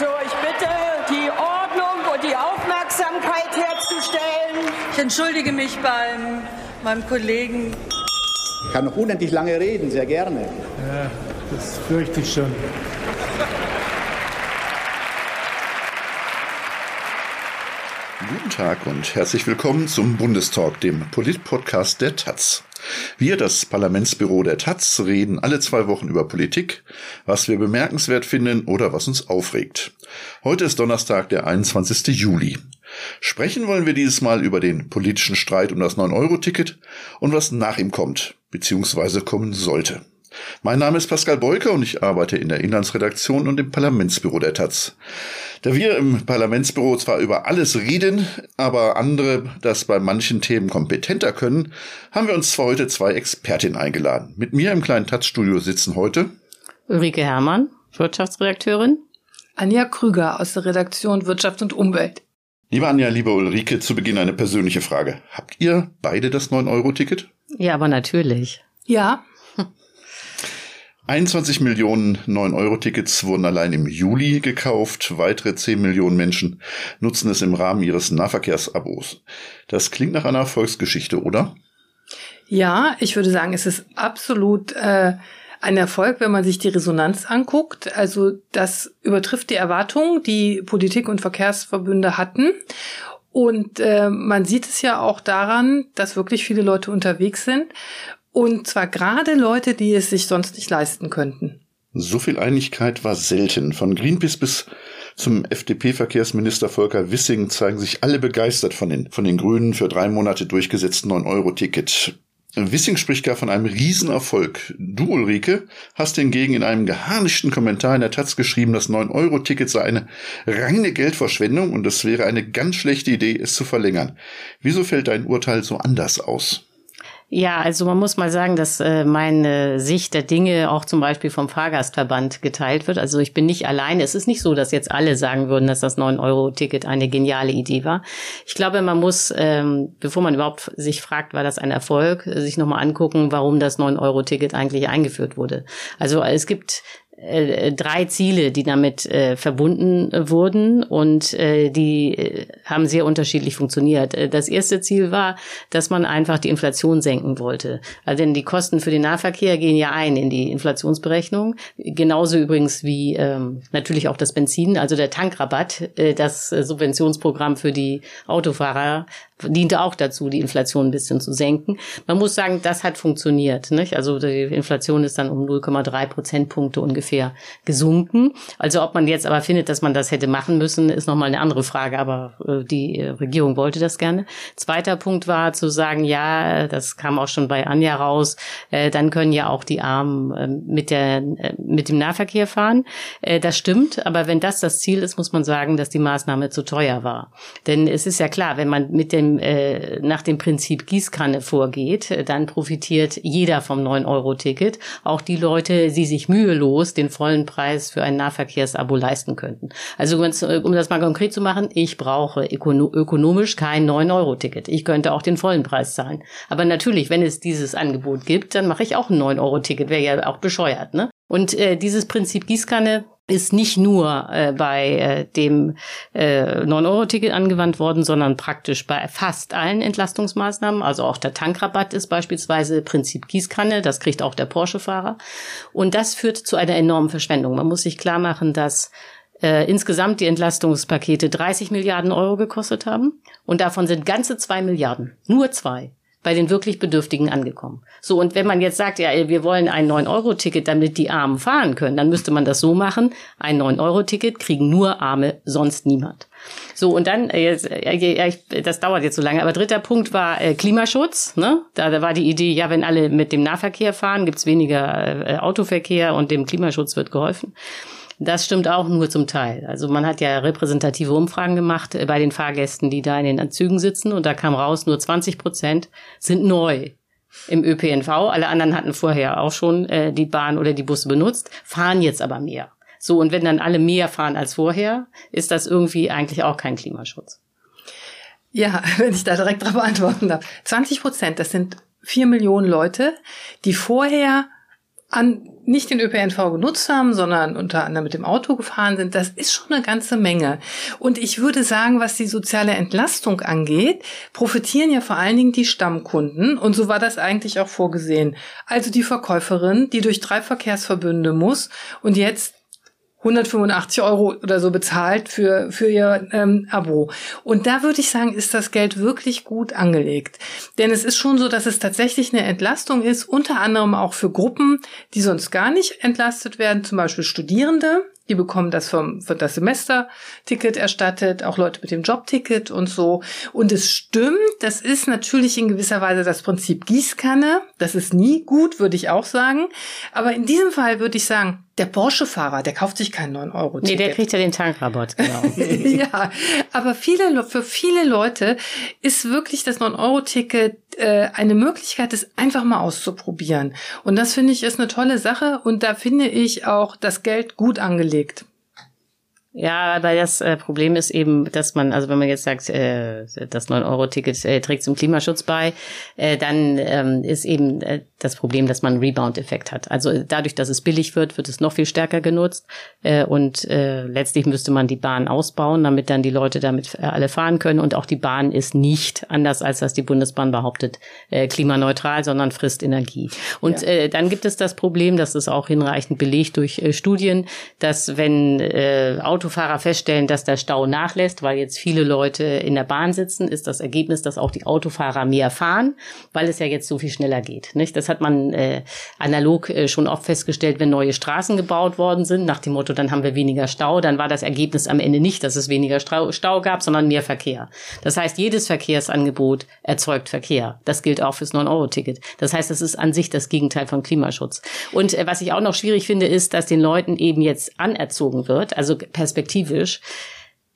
So, ich bitte, die Ordnung und die Aufmerksamkeit herzustellen. Ich entschuldige mich beim meinem Kollegen. Ich kann noch unendlich lange reden, sehr gerne. Ja, das fürchte ich schon. Guten Tag und herzlich willkommen zum Bundestalk, dem Polit-Podcast der Taz. Wir, das Parlamentsbüro der Taz, reden alle zwei Wochen über Politik, was wir bemerkenswert finden oder was uns aufregt. Heute ist Donnerstag, der 21. Juli. Sprechen wollen wir dieses Mal über den politischen Streit um das 9-Euro-Ticket und was nach ihm kommt, beziehungsweise kommen sollte. Mein Name ist Pascal Beuker und ich arbeite in der Inlandsredaktion und im Parlamentsbüro der Taz. Da wir im Parlamentsbüro zwar über alles reden, aber andere das bei manchen Themen kompetenter können, haben wir uns zwar heute zwei Expertinnen eingeladen. Mit mir im kleinen Taz-Studio sitzen heute Ulrike Herrmann, Wirtschaftsredakteurin. Anja Krüger aus der Redaktion Wirtschaft und Umwelt. Liebe Anja, liebe Ulrike, zu Beginn eine persönliche Frage. Habt ihr beide das 9-Euro-Ticket? Ja, aber natürlich. Ja. 21 Millionen 9-Euro-Tickets wurden allein im Juli gekauft. Weitere 10 Millionen Menschen nutzen es im Rahmen ihres Nahverkehrsabos. Das klingt nach einer Erfolgsgeschichte, oder? Ja, ich würde sagen, es ist absolut äh, ein Erfolg, wenn man sich die Resonanz anguckt. Also das übertrifft die Erwartungen, die Politik und Verkehrsverbünde hatten. Und äh, man sieht es ja auch daran, dass wirklich viele Leute unterwegs sind. Und zwar gerade Leute, die es sich sonst nicht leisten könnten. So viel Einigkeit war selten. Von Greenpeace bis zum FDP-Verkehrsminister Volker Wissing zeigen sich alle begeistert von den, von den Grünen für drei Monate durchgesetzten 9-Euro-Ticket. Wissing spricht gar von einem Riesenerfolg. Du, Ulrike, hast hingegen in einem geharnischten Kommentar in der Taz geschrieben, das 9-Euro-Ticket sei eine reine Geldverschwendung und es wäre eine ganz schlechte Idee, es zu verlängern. Wieso fällt dein Urteil so anders aus? Ja, also man muss mal sagen, dass äh, meine Sicht der Dinge auch zum Beispiel vom Fahrgastverband geteilt wird. Also ich bin nicht alleine. Es ist nicht so, dass jetzt alle sagen würden, dass das 9-Euro-Ticket eine geniale Idee war. Ich glaube, man muss, ähm, bevor man überhaupt sich fragt, war das ein Erfolg, sich nochmal angucken, warum das 9-Euro-Ticket eigentlich eingeführt wurde. Also es gibt äh, drei Ziele, die damit äh, verbunden wurden und äh, die äh, haben sehr unterschiedlich funktioniert. Äh, das erste Ziel war, dass man einfach die Inflation senken wollte. Also denn die Kosten für den Nahverkehr gehen ja ein in die Inflationsberechnung. Genauso übrigens wie ähm, natürlich auch das Benzin, also der Tankrabatt, äh, das Subventionsprogramm für die Autofahrer diente auch dazu, die Inflation ein bisschen zu senken. Man muss sagen, das hat funktioniert. Nicht? Also die Inflation ist dann um 0,3 Prozentpunkte ungefähr gesunken. Also ob man jetzt aber findet, dass man das hätte machen müssen, ist nochmal eine andere Frage. Aber äh, die äh, Regierung wollte das gerne. Zweiter Punkt war zu sagen, ja, das kam auch schon bei Anja raus, äh, dann können ja auch die Armen äh, mit, der, mit dem Nahverkehr fahren. Das stimmt, aber wenn das das Ziel ist, muss man sagen, dass die Maßnahme zu teuer war. Denn es ist ja klar, wenn man mit dem äh, nach dem Prinzip Gießkanne vorgeht, äh, dann profitiert jeder vom 9-Euro-Ticket. Auch die Leute, die sich mühelos den vollen Preis für ein Nahverkehrsabo leisten könnten. Also äh, um das mal konkret zu machen, ich brauche ökonomisch kein 9-Euro-Ticket. Ich könnte auch den vollen Preis zahlen. Aber natürlich, wenn es dieses Angebot gibt, dann mache ich auch ein 9-Euro-Ticket. Wäre ja auch bescheuert. Ne? Und äh, dieses Prinzip Gießkanne ist nicht nur äh, bei äh, dem äh, 9-Euro-Ticket angewandt worden, sondern praktisch bei fast allen Entlastungsmaßnahmen. Also auch der Tankrabatt ist beispielsweise Prinzip Gießkanne, das kriegt auch der Porsche-Fahrer. Und das führt zu einer enormen Verschwendung. Man muss sich klar machen, dass äh, insgesamt die Entlastungspakete 30 Milliarden Euro gekostet haben und davon sind ganze zwei Milliarden, nur zwei, bei den wirklich Bedürftigen angekommen. So, und wenn man jetzt sagt, ja, wir wollen ein 9-Euro-Ticket, damit die Armen fahren können, dann müsste man das so machen, ein 9-Euro-Ticket kriegen nur Arme, sonst niemand. So, und dann, äh, äh, das dauert jetzt so lange, aber dritter Punkt war äh, Klimaschutz. Ne? Da, war die Idee, ja, wenn alle mit dem Nahverkehr fahren, gibt's weniger Autoverkehr und dem Klimaschutz wird geholfen. Das stimmt auch nur zum Teil. Also man hat ja repräsentative Umfragen gemacht äh, bei den Fahrgästen, die da in den Zügen sitzen und da kam raus, nur 20 Prozent sind neu im ÖPNV. Alle anderen hatten vorher auch schon äh, die Bahn oder die Busse benutzt, fahren jetzt aber mehr. So, und wenn dann alle mehr fahren als vorher, ist das irgendwie eigentlich auch kein Klimaschutz. Ja, wenn ich da direkt darauf antworten darf. 20 Prozent, das sind vier Millionen Leute, die vorher an nicht den ÖPNV genutzt haben, sondern unter anderem mit dem Auto gefahren sind, das ist schon eine ganze Menge. Und ich würde sagen, was die soziale Entlastung angeht, profitieren ja vor allen Dingen die Stammkunden. Und so war das eigentlich auch vorgesehen. Also die Verkäuferin, die durch drei Verkehrsverbünde muss und jetzt 185 Euro oder so bezahlt für, für ihr ähm, Abo. Und da würde ich sagen, ist das Geld wirklich gut angelegt. Denn es ist schon so, dass es tatsächlich eine Entlastung ist, unter anderem auch für Gruppen, die sonst gar nicht entlastet werden, zum Beispiel Studierende, die bekommen das vom, vom das Semesterticket erstattet, auch Leute mit dem Jobticket und so. Und es stimmt, das ist natürlich in gewisser Weise das Prinzip Gießkanne. Das ist nie gut, würde ich auch sagen. Aber in diesem Fall würde ich sagen, der Porsche-Fahrer, der kauft sich keinen 9-Euro-Ticket. Nee, der kriegt ja den Tankrabatt, genau. ja, aber viele, für viele Leute ist wirklich das 9-Euro-Ticket äh, eine Möglichkeit, es einfach mal auszuprobieren. Und das finde ich ist eine tolle Sache und da finde ich auch das Geld gut angelegt. Ja, aber das äh, Problem ist eben, dass man, also wenn man jetzt sagt, äh, das 9-Euro-Ticket äh, trägt zum Klimaschutz bei, äh, dann ähm, ist eben äh, das Problem, dass man einen Rebound-Effekt hat. Also dadurch, dass es billig wird, wird es noch viel stärker genutzt äh, und äh, letztlich müsste man die Bahn ausbauen, damit dann die Leute damit äh, alle fahren können und auch die Bahn ist nicht, anders als das die Bundesbahn behauptet, äh, klimaneutral, sondern frisst Energie. Und ja. äh, dann gibt es das Problem, das ist auch hinreichend belegt durch äh, Studien, dass wenn äh, Autofahrer feststellen, dass der Stau nachlässt, weil jetzt viele Leute in der Bahn sitzen, ist das Ergebnis, dass auch die Autofahrer mehr fahren, weil es ja jetzt so viel schneller geht. Nicht? Das hat man äh, analog äh, schon oft festgestellt, wenn neue Straßen gebaut worden sind, nach dem Motto, dann haben wir weniger Stau, dann war das Ergebnis am Ende nicht, dass es weniger Stau, Stau gab, sondern mehr Verkehr. Das heißt, jedes Verkehrsangebot erzeugt Verkehr. Das gilt auch fürs 9-Euro-Ticket. Das heißt, das ist an sich das Gegenteil von Klimaschutz. Und äh, was ich auch noch schwierig finde, ist, dass den Leuten eben jetzt anerzogen wird, also perspektivisch,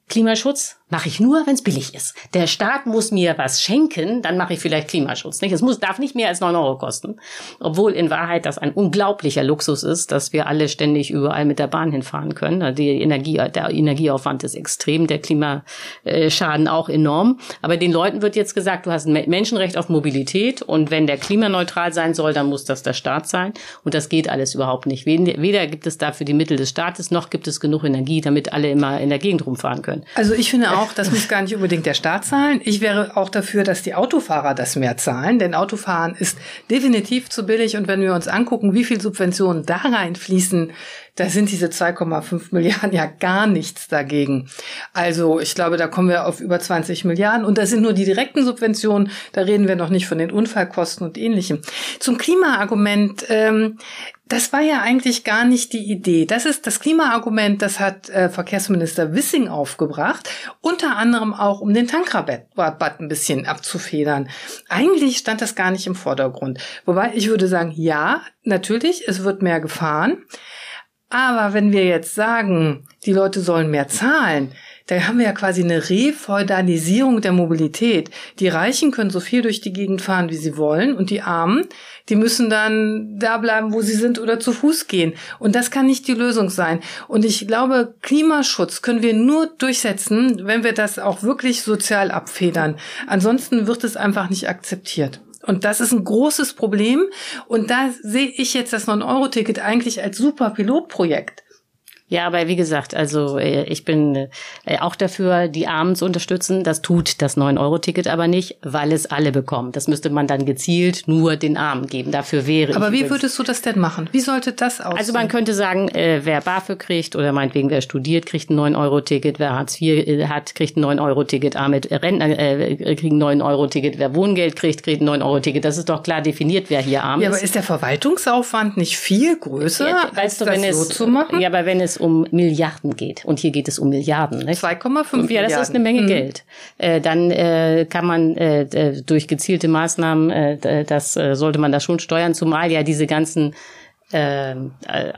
Klimaschutz mache ich nur, wenn es billig ist. Der Staat muss mir was schenken, dann mache ich vielleicht Klimaschutz. Nicht? Es muss, darf nicht mehr als neun Euro kosten. Obwohl in Wahrheit das ein unglaublicher Luxus ist, dass wir alle ständig überall mit der Bahn hinfahren können. Die Energie, der Energieaufwand ist extrem, der Klimaschaden auch enorm. Aber den Leuten wird jetzt gesagt, du hast ein Menschenrecht auf Mobilität und wenn der klimaneutral sein soll, dann muss das der Staat sein. Und das geht alles überhaupt nicht. Weder gibt es dafür die Mittel des Staates, noch gibt es genug Energie, damit alle immer in der Gegend rumfahren können. Also ich finde auch, das muss gar nicht unbedingt der Staat zahlen. Ich wäre auch dafür, dass die Autofahrer das mehr zahlen, denn Autofahren ist definitiv zu billig. Und wenn wir uns angucken, wie viel Subventionen da reinfließen, da sind diese 2,5 Milliarden ja gar nichts dagegen. Also ich glaube, da kommen wir auf über 20 Milliarden und das sind nur die direkten Subventionen. Da reden wir noch nicht von den Unfallkosten und ähnlichem. Zum Klimaargument. Ähm, das war ja eigentlich gar nicht die Idee. Das ist das Klimaargument, das hat äh, Verkehrsminister Wissing aufgebracht, unter anderem auch um den Tankrabatt ein bisschen abzufedern. Eigentlich stand das gar nicht im Vordergrund. Wobei ich würde sagen, ja, natürlich, es wird mehr gefahren. Aber wenn wir jetzt sagen, die Leute sollen mehr zahlen, da haben wir ja quasi eine Refeudalisierung der Mobilität. Die Reichen können so viel durch die Gegend fahren, wie sie wollen, und die Armen, die müssen dann da bleiben, wo sie sind oder zu Fuß gehen. Und das kann nicht die Lösung sein. Und ich glaube, Klimaschutz können wir nur durchsetzen, wenn wir das auch wirklich sozial abfedern. Ansonsten wird es einfach nicht akzeptiert. Und das ist ein großes Problem. Und da sehe ich jetzt das 9-Euro-Ticket eigentlich als super Pilotprojekt. Ja, aber wie gesagt, also äh, ich bin äh, auch dafür, die Armen zu unterstützen. Das tut das 9-Euro-Ticket aber nicht, weil es alle bekommen. Das müsste man dann gezielt nur den Armen geben. Dafür wäre Aber wie würdest du das denn machen? Wie sollte das aussehen? Also man könnte sagen, äh, wer BAföG kriegt oder meinetwegen wer studiert, kriegt ein 9-Euro-Ticket. Wer Hartz IV hat, kriegt ein 9-Euro-Ticket. Arme Rentner äh, kriegen ein 9-Euro-Ticket. Wer Wohngeld kriegt, kriegt ein 9-Euro-Ticket. Das ist doch klar definiert, wer hier arm ist. Ja, aber ist der Verwaltungsaufwand nicht viel größer, ja, als du, das wenn so zu machen? Ja, aber wenn es um Milliarden geht. Und hier geht es um Milliarden. 2,5 Ja, das ist eine Menge mhm. Geld. Äh, dann äh, kann man äh, durch gezielte Maßnahmen, äh, das äh, sollte man da schon steuern, zumal ja diese ganzen äh,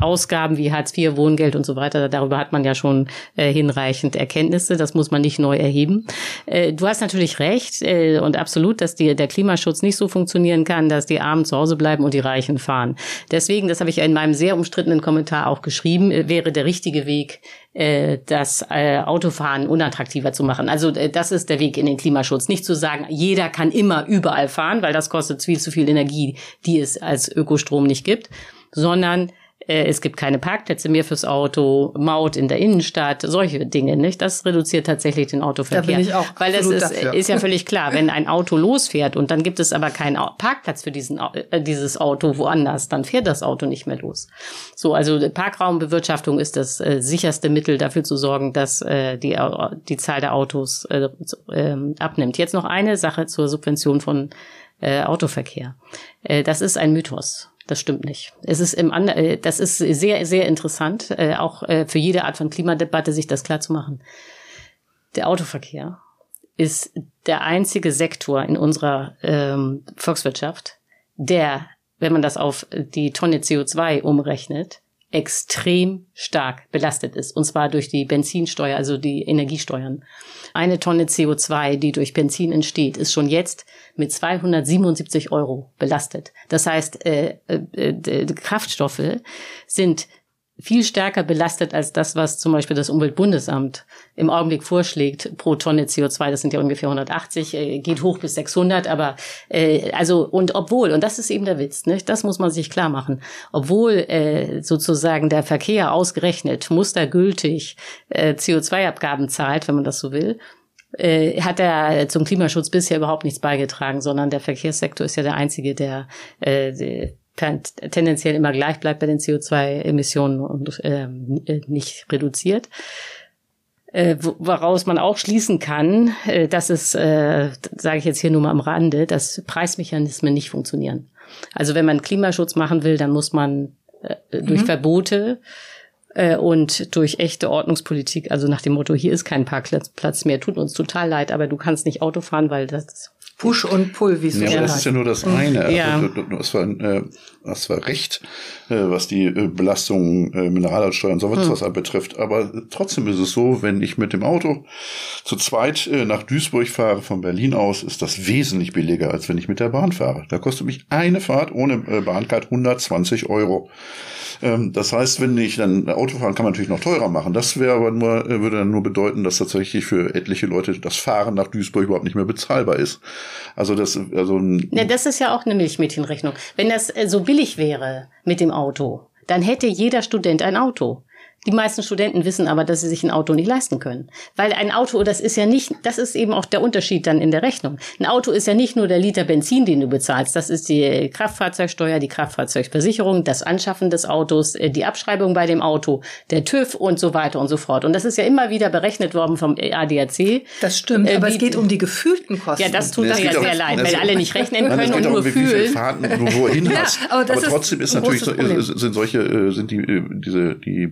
Ausgaben wie Hartz IV, Wohngeld und so weiter, darüber hat man ja schon äh, hinreichend Erkenntnisse, das muss man nicht neu erheben. Äh, du hast natürlich recht äh, und absolut, dass die, der Klimaschutz nicht so funktionieren kann, dass die Armen zu Hause bleiben und die Reichen fahren. Deswegen, das habe ich in meinem sehr umstrittenen Kommentar auch geschrieben, äh, wäre der richtige Weg, äh, das äh, Autofahren unattraktiver zu machen. Also äh, das ist der Weg in den Klimaschutz. Nicht zu sagen, jeder kann immer überall fahren, weil das kostet viel zu viel Energie, die es als Ökostrom nicht gibt sondern äh, es gibt keine Parkplätze mehr fürs Auto, Maut in der Innenstadt, solche Dinge, nicht? Das reduziert tatsächlich den Autoverkehr. Da bin ich auch Weil das ist, dafür. ist ja völlig klar, wenn ein Auto losfährt und dann gibt es aber keinen Parkplatz für diesen, äh, dieses Auto woanders, dann fährt das Auto nicht mehr los. So, also Parkraumbewirtschaftung ist das äh, sicherste Mittel dafür zu sorgen, dass äh, die, die Zahl der Autos äh, äh, abnimmt. Jetzt noch eine Sache zur Subvention von äh, Autoverkehr. Äh, das ist ein Mythos. Das stimmt nicht. Es ist im Ander äh, das ist sehr, sehr interessant, äh, auch äh, für jede Art von Klimadebatte sich das klar zu machen. Der Autoverkehr ist der einzige Sektor in unserer ähm, Volkswirtschaft, der, wenn man das auf die Tonne CO2 umrechnet, extrem stark belastet ist. Und zwar durch die Benzinsteuer, also die Energiesteuern. Eine Tonne CO2, die durch Benzin entsteht, ist schon jetzt mit 277 Euro belastet. Das heißt, äh, äh, äh, Kraftstoffe sind viel stärker belastet als das, was zum Beispiel das Umweltbundesamt im Augenblick vorschlägt pro Tonne CO2. Das sind ja ungefähr 180, äh, geht hoch bis 600. Aber äh, also und obwohl und das ist eben der Witz, ne? Das muss man sich klar machen. Obwohl äh, sozusagen der Verkehr ausgerechnet mustergültig äh, CO2-Abgaben zahlt, wenn man das so will, äh, hat er zum Klimaschutz bisher überhaupt nichts beigetragen, sondern der Verkehrssektor ist ja der einzige, der äh, tendenziell immer gleich bleibt bei den CO2-Emissionen und äh, nicht reduziert. Äh, woraus man auch schließen kann, äh, dass es, äh, sage ich jetzt hier nur mal am Rande, dass Preismechanismen nicht funktionieren. Also wenn man Klimaschutz machen will, dann muss man äh, durch mhm. Verbote äh, und durch echte Ordnungspolitik, also nach dem Motto, hier ist kein Parkplatz mehr, tut uns total leid, aber du kannst nicht Auto fahren, weil das Push und Pull, wie es ja, so aber das ist ja nur das eine. Also, ja. du, du, das, war, äh, das war recht, äh, was die äh, Belastung äh, Mineralsteuer und sowas hm. betrifft. Aber trotzdem ist es so, wenn ich mit dem Auto zu zweit äh, nach Duisburg fahre, von Berlin aus, ist das wesentlich billiger, als wenn ich mit der Bahn fahre. Da kostet mich eine Fahrt ohne Bahncard 120 Euro. Ähm, das heißt, wenn ich dann Auto fahren, kann man natürlich noch teurer machen. Das wäre aber nur, würde dann nur bedeuten, dass tatsächlich für etliche Leute das Fahren nach Duisburg überhaupt nicht mehr bezahlbar ist. Also das, also ja, das ist ja auch eine Milchmädchenrechnung. Wenn das äh, so billig wäre mit dem Auto, dann hätte jeder Student ein Auto. Die meisten Studenten wissen aber, dass sie sich ein Auto nicht leisten können. Weil ein Auto, das ist ja nicht, das ist eben auch der Unterschied dann in der Rechnung. Ein Auto ist ja nicht nur der Liter Benzin, den du bezahlst. Das ist die Kraftfahrzeugsteuer, die Kraftfahrzeugversicherung, das Anschaffen des Autos, äh, die Abschreibung bei dem Auto, der TÜV und so weiter und so fort. Und das ist ja immer wieder berechnet worden vom ADAC. Das stimmt, äh, aber es geht um die gefühlten Kosten. Ja, das tut mir ja sehr leid, wenn alle nicht rechnen können und nur fühlen. Wie viele Fahrten du wohin hast. Ja, aber, aber trotzdem ist natürlich, so, sind solche, äh, sind die, diese, die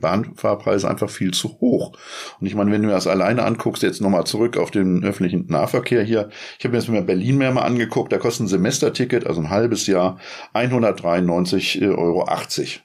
Bahnfahrpreise einfach viel zu hoch. Und ich meine, wenn du das alleine anguckst, jetzt nochmal zurück auf den öffentlichen Nahverkehr hier. Ich habe mir jetzt mal Berlin mehr mal angeguckt, da kostet ein Semesterticket, also ein halbes Jahr, 193,80 Euro,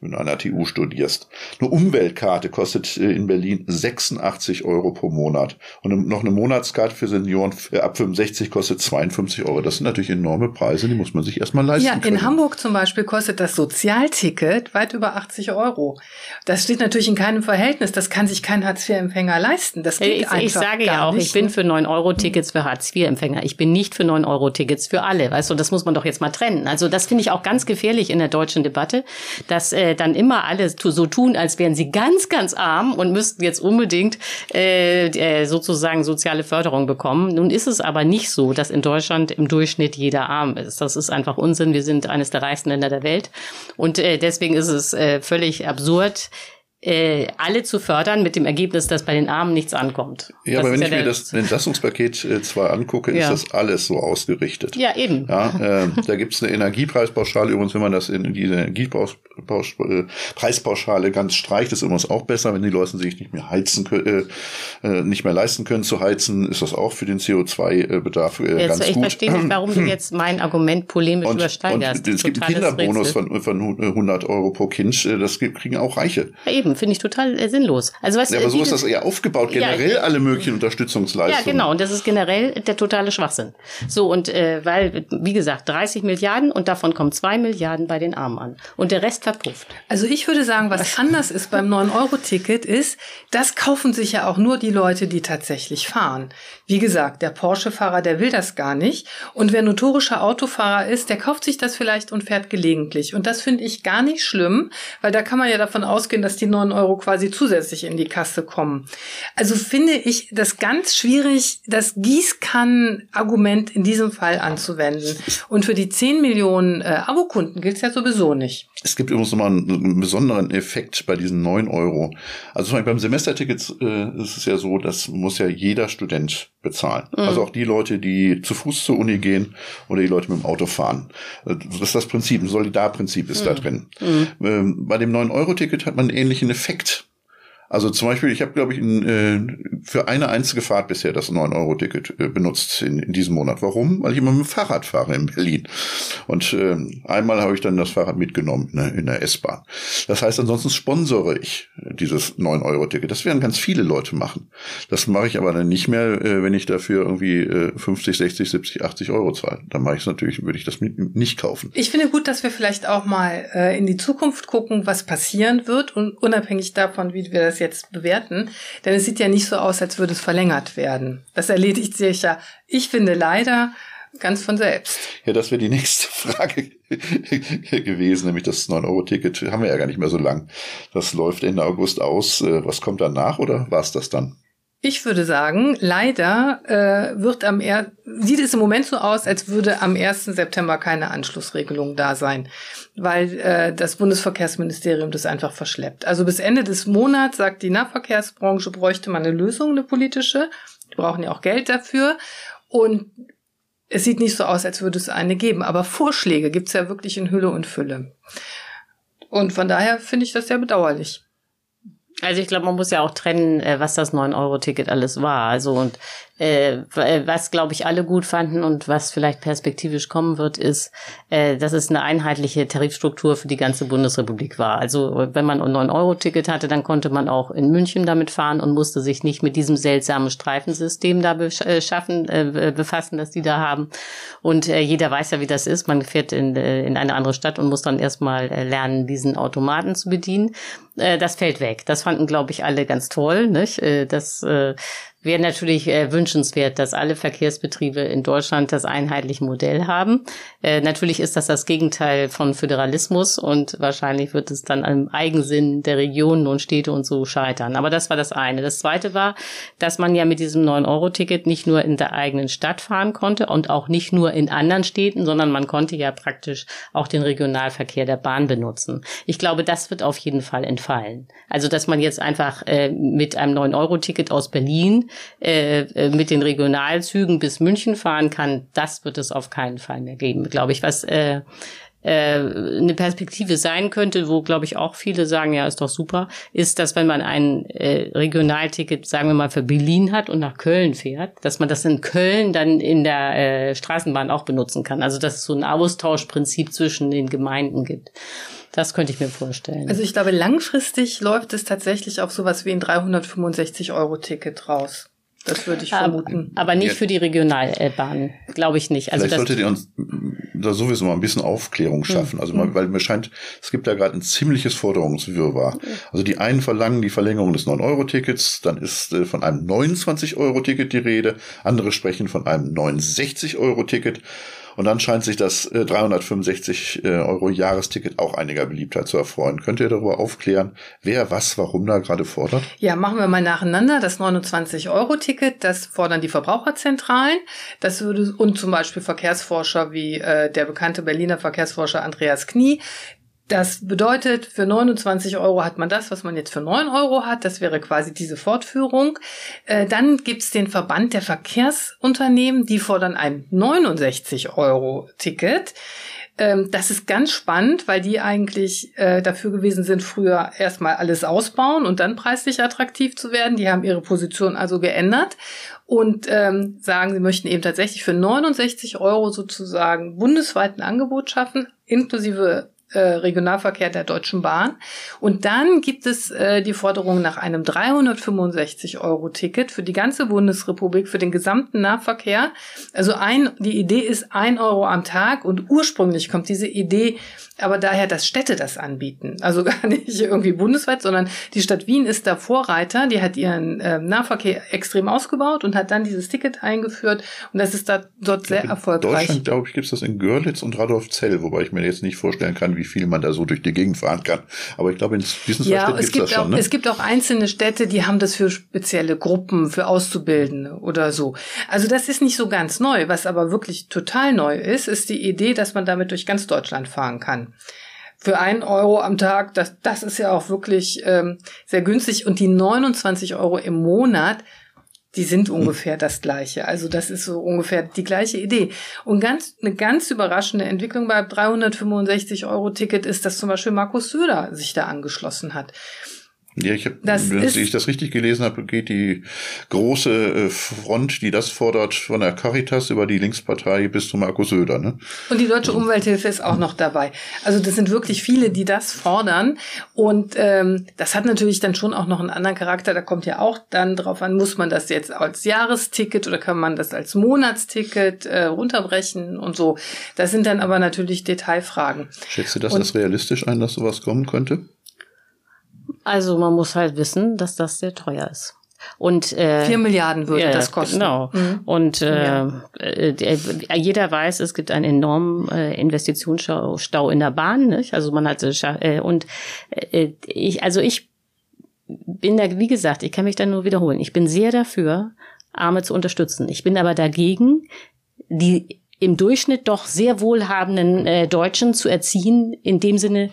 wenn du an der TU studierst. Eine Umweltkarte kostet äh, in Berlin 86 Euro pro Monat. Und noch eine Monatskarte für Senioren ab 65 kostet 52 Euro. Das sind natürlich enorme Preise, die muss man sich erstmal leisten ja, können. in Hamburg zum Beispiel kostet das Sozialticket weit über 80 Euro. Das steht natürlich in keinem Verhältnis. Das kann sich kein Hartz-IV-Empfänger leisten. Das geht ich, einfach Ich sage ja auch, nicht. ich bin für 9-Euro-Tickets für Hartz-IV-Empfänger. Ich bin nicht für 9-Euro-Tickets für alle. Weißt du, das muss man doch jetzt mal trennen. Also das finde ich auch ganz gefährlich in der deutschen Debatte, dass äh, dann immer alle so tun, als wären sie ganz, ganz arm und müssten jetzt unbedingt äh, äh, sozusagen soziale Förderung bekommen. Nun ist es aber nicht so, dass in Deutschland im Durchschnitt jeder arm ist. Das ist einfach Unsinn. Wir sind eines der reichsten Länder der Welt. Und äh, deswegen ist es äh, völlig absurd, äh, alle zu fördern mit dem Ergebnis, dass bei den Armen nichts ankommt. Ja, das aber wenn ja ich mir das Entlastungspaket äh, zwar angucke, Ja. ist das alles so ausgerichtet. Ja, eben. Ja, äh, da gibt's eine Energiepreispauschale. Übrigens, wenn man das in diese Energiepreispauschale ganz streicht, ist übrigens auch besser, wenn die Leute sich nicht mehr heizen können, äh, äh, nicht mehr leisten können zu heizen, ist das auch für den CO2-Bedarf äh, Jetzt, ganz ich gut. verstehe nicht, warum du jetzt mein Argument polemisch Und, übersteigerst. und es gibt einen Kinderbonus Rätsel. von, von 100 Euro pro Kind. äh, Das kriegen auch Reiche. Ja, eben. Eben, finde ich total äh, sinnlos. Also was, ja, aber so ist das eher aufgebaut, generell ja, alle möglichen Unterstützungsleistungen. Ja, genau, und das ist generell der totale Schwachsinn. So, und äh, weil, wie gesagt, 30 Milliarden und davon kommen 2 Milliarden bei den Armen an. Und der Rest verpufft. Also ich würde sagen, was anders ist beim 9-Euro-Ticket ist, das kaufen sich ja auch nur die Leute, die tatsächlich fahren. Wie gesagt, der Porsche-Fahrer, der will das gar nicht. Und wer notorischer Autofahrer ist, der kauft sich das vielleicht und fährt gelegentlich. Und das finde ich gar nicht schlimm, weil da kann man ja davon ausgehen, dass die 9 Euro quasi zusätzlich in die Kasse kommen. Also finde ich das ganz schwierig, das Gießkannen-Argument in diesem Fall anzuwenden. Und für die 10 Millionen äh, Abokunden gilt es ja sowieso nicht. Es gibt übrigens nochmal einen, einen besonderen Effekt bei diesen 9 Euro. Also beim Semesterticket äh, ist es ja so, das muss ja jeder Student bezahlen. Mhm. Also auch die Leute, die zu Fuß zur Uni gehen oder die Leute mit dem Auto fahren. Das ist das Prinzip, ein Solidarprinzip ist mhm. da drin. Mhm. Ähm, bei dem 9-Euro-Ticket hat man einen ähnlichen Effekt. Also zum Beispiel, ich habe, glaube ich, in, äh, für eine einzige Fahrt bisher das 9-Euro-Ticket äh, benutzt in, in diesem Monat. Warum? Weil ich immer mit dem Fahrrad fahre in Berlin. Und äh, einmal habe ich dann das Fahrrad mitgenommen ne, in der S-Bahn. Das heißt, ansonsten sponsore ich dieses 9-Euro-Ticket. Das werden ganz viele Leute machen. Das mache ich aber dann nicht mehr, äh, wenn ich dafür irgendwie äh, 50, 60, 70, 80 Euro zahle. Dann mache ich es natürlich, würde ich das nicht kaufen. Ich finde gut, dass wir vielleicht auch mal äh, in die Zukunft gucken, was passieren wird und unabhängig davon, wie wir das jetzt bewerten, denn es sieht ja nicht so aus, als würde es verlängert werden. Das erledigt sich ja, ich finde leider, ganz von selbst. Ja, das wäre die nächste Frage gewesen, nämlich das 9-Euro-Ticket haben wir ja gar nicht mehr so lang. Das läuft Ende August aus. Äh, was kommt danach oder war es das dann? Ich würde sagen, leider äh, wird am er sieht es im Moment so aus, als würde am 1. September keine Anschlussregelung da sein, weil äh, das Bundesverkehrsministerium das einfach verschleppt. Also bis Ende des Monats sagt die Nahverkehrsbranche, bräuchte man eine Lösung, eine politische. Die brauchen ja auch Geld dafür. Und es sieht nicht so aus, als würde es eine geben. Aber Vorschläge gibt's ja wirklich in Hülle und Fülle. Und von daher finde ich das sehr bedauerlich. Also ich glaube, man muss ja auch trennen, äh, was das 9-Euro-Ticket alles war. Also und äh, äh, was, glaube ich, alle gut fanden und was vielleicht perspektivisch kommen wird, ist, äh, dass es eine einheitliche Tarifstruktur für die ganze Bundesrepublik war. Also wenn man ein 9-Euro-Ticket hatte, dann konnte man auch in München damit fahren und musste sich nicht mit diesem seltsamen Streifensystem da beschaffen, äh, befassen, das die da haben. Und äh, jeder weiß ja, wie das ist. Man fährt in, äh, in eine andere Stadt und muss dann erstmal lernen, diesen Automaten zu bedienen. Äh, das fällt weg. Das fanden, glaube ich, alle ganz toll. Nicht? Äh, das äh, wäre natürlich äh, wünschenswert, dass alle Verkehrsbetriebe in Deutschland das einheitliche Modell haben. Äh, natürlich ist das das Gegenteil von Föderalismus und wahrscheinlich wird es dann am Eigensinn der Regionen und Städte und so scheitern. Aber das war das eine. Das zweite war, dass man ja mit diesem 9-Euro-Ticket nicht nur in der eigenen Stadt fahren konnte und auch nicht nur in anderen Städten, sondern man konnte ja praktisch auch den Regionalverkehr der Bahn benutzen. Ich glaube, das wird auf jeden Fall entfallen. Also, dass man jetzt einfach äh, mit einem 9-Euro-Ticket aus Berlin äh, äh, mit den Regionalzügen bis München fahren kann, das wird es auf keinen Fall mehr geben, glaube ich. Was äh, äh, eine Perspektive sein könnte, wo glaube ich auch viele sagen, ja, ist doch super, ist, dass wenn man ein äh, Regionalticket, sagen wir mal, für Berlin hat und nach Köln fährt, dass man das in Köln dann in der äh, Straßenbahn auch benutzen kann. Also dass es so ein Austauschprinzip zwischen den Gemeinden gibt. Das könnte ich mir vorstellen. Also ich glaube, langfristig läuft es tatsächlich auf sowas wie ein 365 Euro Ticket raus. Das würde ich vermuten. Aber, aber nicht für die Regionalbahnen, glaube ich nicht. Also Vielleicht solltet ihr uns da sowieso mal ein bisschen Aufklärung schaffen. Mhm. Also mal, weil mir scheint, es gibt da gerade ein ziemliches Forderungswirrwarr. Also die einen verlangen die Verlängerung des 9-Euro-Tickets, dann ist äh, von einem 29-Euro-Ticket die Rede, andere sprechen von einem 69-Euro-Ticket. Und dann scheint sich das äh, 365 äh, Euro Jahresticket auch einiger Beliebtheit zu erfreuen. Könnt ihr darüber aufklären, wer was, warum da gerade fordert? Ja, machen wir mal nacheinander. Das 29 Euro Ticket, das fordern die Verbraucherzentralen. Das würde und zum Beispiel Verkehrsforscher wie äh, der bekannte Berliner Verkehrsforscher Andreas Knie, das bedeutet, für 29 Euro hat man das, was man jetzt für 9 Euro hat. Das wäre quasi diese Fortführung. Äh, dann gibt's den Verband der Verkehrsunternehmen, die fordern ein 69 Euro Ticket. Ähm, das ist ganz spannend, weil die eigentlich äh, dafür gewesen sind, früher erstmal alles ausbauen und dann preislich attraktiv zu werden. Die haben ihre Position also geändert und ähm, sagen, sie möchten eben tatsächlich für 69 Euro sozusagen bundesweit ein Angebot schaffen, inklusive äh, Regionalverkehr der Deutschen Bahn. Und dann gibt es äh, die Forderung nach einem 365 Euro Ticket für die ganze Bundesrepublik, für den gesamten Nahverkehr. Also ein, die Idee ist ein Euro am Tag und ursprünglich kommt diese Idee aber daher, dass Städte das anbieten. Also gar nicht irgendwie bundesweit, sondern die Stadt Wien ist da Vorreiter. Die hat ihren äh, Nahverkehr extrem ausgebaut und hat dann dieses Ticket eingeführt. Und das ist da dort sehr erfolgreich. In Deutschland, glaube ich, gibt es das in Görlitz und Radolfzell, wobei ich mir jetzt nicht vorstellen kann, wie viel man da so durch die Gegend fahren kann. Aber ich glaube, in diesen zwei ja, Städten es gibt das auch, schon. Ne? Es gibt auch einzelne Städte, die haben das für spezielle Gruppen, für Auszubildende oder so. Also das ist nicht so ganz neu. Was aber wirklich total neu ist, ist die Idee, dass man damit durch ganz Deutschland fahren kann für einen Euro am Tag, das, das ist ja auch wirklich ähm, sehr günstig. Und die 29 Euro im Monat, die sind hm. ungefähr das gleiche. Also das ist so ungefähr die gleiche Idee. Und ganz, eine ganz überraschende Entwicklung bei 365 Euro Ticket ist, dass zum Beispiel Markus Söder sich da angeschlossen hat. Ja, ich hab, wenn ich das richtig gelesen habe, geht die große äh, Front, die das fordert, von der Caritas über die Linkspartei bis zu Markus Söder. Ne? Und die Deutsche Umwelthilfe ist auch noch dabei. Also das sind wirklich viele, die das fordern. Und ähm, das hat natürlich dann schon auch noch einen anderen Charakter. Da kommt ja auch dann drauf an, muss man das jetzt als Jahresticket oder kann man das als Monatsticket äh, runterbrechen und so. Das sind dann aber natürlich Detailfragen. Schätzt du das als realistisch ein, dass sowas kommen könnte? Also man muss halt wissen, dass das sehr teuer ist. Und äh, vier Milliarden würde ja, das kosten. Genau. Mhm. Und äh, ja. äh, jeder weiß, es gibt einen enormen äh, Investitionsstau in der Bahn. Nicht? Also man hat äh, und äh, ich, also ich bin da, wie gesagt, ich kann mich da nur wiederholen. Ich bin sehr dafür, Arme zu unterstützen. Ich bin aber dagegen, die im Durchschnitt doch sehr wohlhabenden äh, Deutschen zu erziehen, in dem Sinne, äh,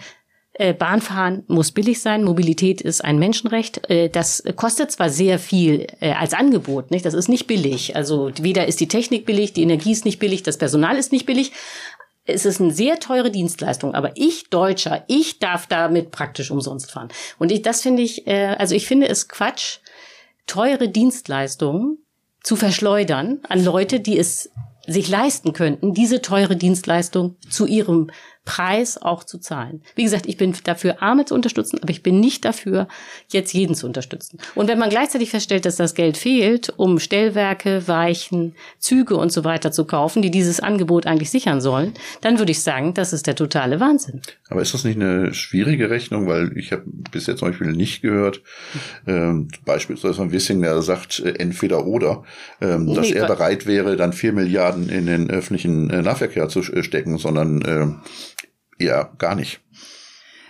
Bahnfahren muss billig sein. Mobilität ist ein Menschenrecht. Äh, das kostet zwar sehr viel äh, als Angebot, nicht? Das ist nicht billig. Also weder ist die Technik billig, die Energie ist nicht billig, das Personal ist nicht billig. Es ist eine sehr teure Dienstleistung, aber ich Deutscher, ich darf damit praktisch umsonst fahren. Und ich, das finde ich, also ich finde es Quatsch, teure Dienstleistungen zu verschleudern an Leute, die es sich leisten könnten, diese teure Dienstleistung zu ihrem Preis auch zu zahlen. Wie gesagt, ich bin dafür, Arme zu unterstützen, aber ich bin nicht dafür, jetzt jeden zu unterstützen. Und wenn man gleichzeitig feststellt, dass das Geld fehlt, um Stellwerke, Weichen, Züge und so weiter zu kaufen, die dieses Angebot eigentlich sichern sollen, dann würde ich sagen, das ist der totale Wahnsinn. Aber ist das nicht eine schwierige Rechnung? Weil ich habe bis jetzt zum Beispiel nicht gehört, ähm, beispielsweise von Wissing, der sagt, äh, entweder oder, ähm, dass nee, er bereit wäre, dann vier Milliarden in den öffentlichen äh, Nahverkehr zu äh, stecken, sondern äh, eher gar nicht.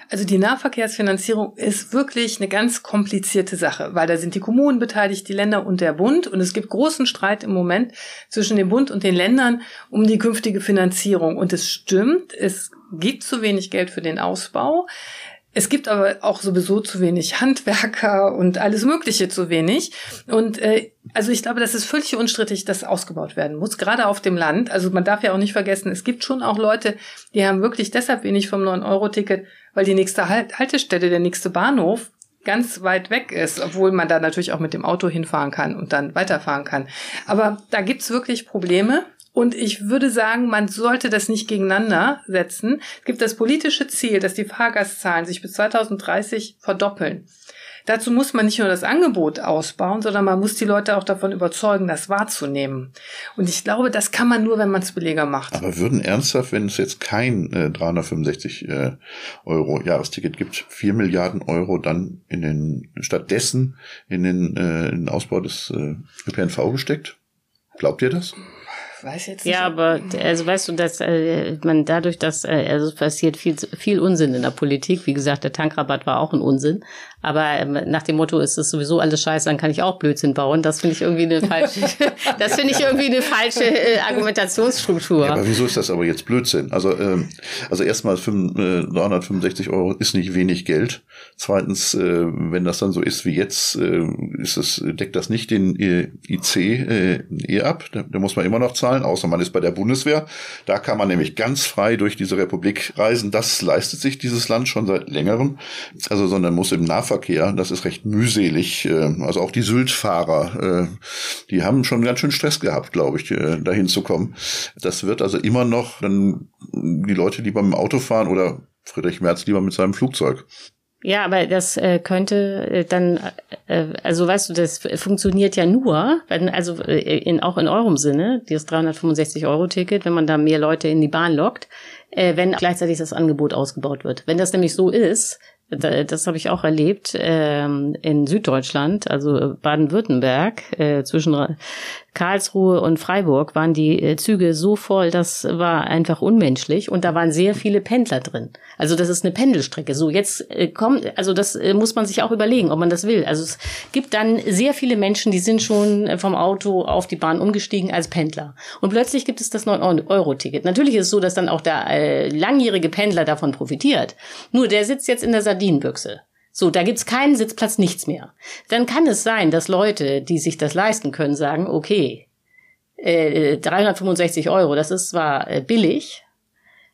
Also die Nahverkehrsfinanzierung ist wirklich eine ganz komplizierte Sache, weil da sind die Kommunen beteiligt, die Länder und der Bund. Und es gibt großen Streit im Moment zwischen dem Bund und den Ländern um die künftige Finanzierung. Und es stimmt, es gibt zu wenig Geld für den Ausbau. Es gibt aber auch sowieso zu wenig Handwerker und alles Mögliche zu wenig. Und äh, also ich glaube, das ist völlig unstrittig, dass ausgebaut werden muss, gerade auf dem Land. Also man darf ja auch nicht vergessen, es gibt schon auch Leute, die haben wirklich deshalb wenig vom 9-Euro-Ticket, weil die nächste halt Haltestelle, der nächste Bahnhof ganz weit weg ist, obwohl man da natürlich auch mit dem Auto hinfahren kann und dann weiterfahren kann. Aber da gibt's wirklich Probleme. Und ich würde sagen, man sollte das nicht gegeneinander setzen. Es gibt das politische Ziel, dass die Fahrgastzahlen sich bis 2030 verdoppeln. Dazu muss man nicht nur das Angebot ausbauen, sondern man muss die Leute auch davon überzeugen, das wahrzunehmen. Und ich glaube, das kann man nur, wenn man es billiger macht. Aber würden ernsthaft, wenn es jetzt kein äh, 365 äh, Euro Jahresticket gibt, 4 Milliarden Euro dann in den stattdessen in den, äh, in den Ausbau des äh, ÖPNV gesteckt? Glaubt ihr das? Weiß jetzt nicht. Ja, aber also weißt du, dass äh, man dadurch, dass äh, also passiert viel viel Unsinn in der Politik. Wie gesagt, der Tankrabatt war auch ein Unsinn. Aber ähm, nach dem Motto, ist es sowieso alles scheiße, dann kann ich auch Blödsinn bauen. Das finde ich irgendwie eine falsche, das finde ich irgendwie eine falsche äh, Argumentationsstruktur. Ja, aber wieso ist das aber jetzt Blödsinn? Also, ähm, also erstmal 5, äh, 365 Euro ist nicht wenig Geld. Zweitens, äh, wenn das dann so ist wie jetzt, äh, ist es, deckt das nicht den IC äh, eh ab. Da, da muss man immer noch zahlen, außer man ist bei der Bundeswehr. Da kann man nämlich ganz frei durch diese Republik reisen. Das leistet sich dieses Land schon seit längerem. Also, sondern muss im Nahverkehr. Das ist recht mühselig. Äh, also auch die Sylt-Fahrer, äh, die haben schon ganz schön Stress gehabt, glaube ich, äh, dahin zu kommen. Das wird also immer noch dann die Leute, die beim Auto fahren oder Friedrich Merz lieber mit seinem Flugzeug. Ja, aber das äh, könnte äh, dann, äh, also weißt du, das funktioniert ja nur, wenn, also äh, in, auch in eurem Sinne, dieses 365-Euro-Ticket, wenn man da mehr Leute in die Bahn lockt, äh, wenn gleichzeitig das Angebot ausgebaut wird. Wenn das nämlich so ist, das habe ich auch erlebt ähm, in Süddeutschland, also Baden-Württemberg, äh, zwischen Karlsruhe und Freiburg waren die äh, Züge so voll, das war einfach unmenschlich und da waren sehr viele Pendler drin. Also das ist eine Pendelstrecke. So jetzt äh, kommt, also das äh, muss man sich auch überlegen, ob man das will. Also es gibt dann sehr viele Menschen, die sind schon vom Auto auf die Bahn umgestiegen als Pendler und plötzlich gibt es das 9-Euro-Ticket. Natürlich ist es so, dass dann auch der äh, langjährige Pendler davon profitiert. Nur der sitzt jetzt in der Sardinenbüchse. So, da gibt's keinen Sitzplatz, nichts mehr. Dann kann es sein, dass Leute, die sich das leisten können, sagen, okay, äh, 365 Euro, das ist zwar äh, billig,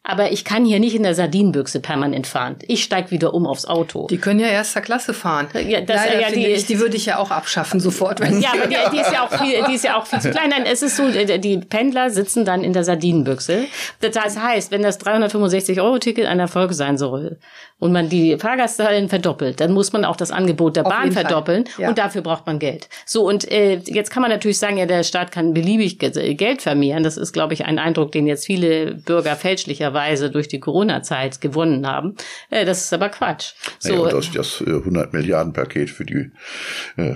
aber ich kann hier nicht in der Sardinenbüchse permanent fahren. Ich steig wieder um aufs Auto. Die können ja erster Klasse fahren. Ja, das, Leider ja, die, ich, die würde ich ja auch abschaffen sofort. Wenn ja, aber die, die, ist ja auch viel, die ist ja auch viel zu klein. Nein, es ist so, die Pendler sitzen dann in der Sardinenbüchse. Das heißt, wenn das 365-Euro-Ticket ein Erfolg sein soll und man die Fahrgastzahlen verdoppelt, dann muss man auch das Angebot der Auf Bahn verdoppeln Ja. und dafür braucht man Geld. So, und äh, jetzt kann man natürlich sagen, ja, der Staat kann beliebig Ge- Geld vermehren. Das ist, glaube ich, ein Eindruck, den jetzt viele Bürger fälschlicherweise durch die Corona-Zeit gewonnen haben. Äh, das ist aber Quatsch. Naja, So, und das, das äh, 100 Milliarden Paket für die, äh,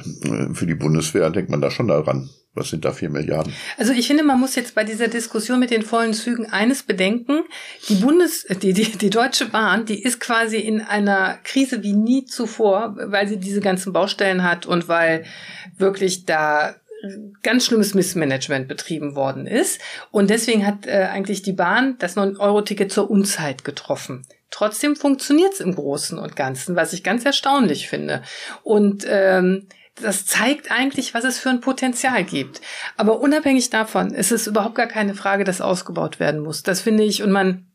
für die Bundeswehr, denkt man da schon daran. Was sind da vier Milliarden? Also ich finde, man muss jetzt bei dieser Diskussion mit den vollen Zügen eines bedenken. Die Bundes, die, die, die Deutsche Bahn, die ist quasi in einer Krise wie nie zuvor, weil sie diese ganzen Baustellen hat und weil wirklich da ganz schlimmes Missmanagement betrieben worden ist. Und deswegen hat äh, eigentlich die Bahn das 9-Euro-Ticket zur Unzeit getroffen. Trotzdem funktioniert es im Großen und Ganzen, was ich ganz erstaunlich finde. Und ähm, das zeigt eigentlich, was es für ein Potenzial gibt. Aber unabhängig davon ist es überhaupt gar keine Frage, dass ausgebaut werden muss. Das finde ich, und man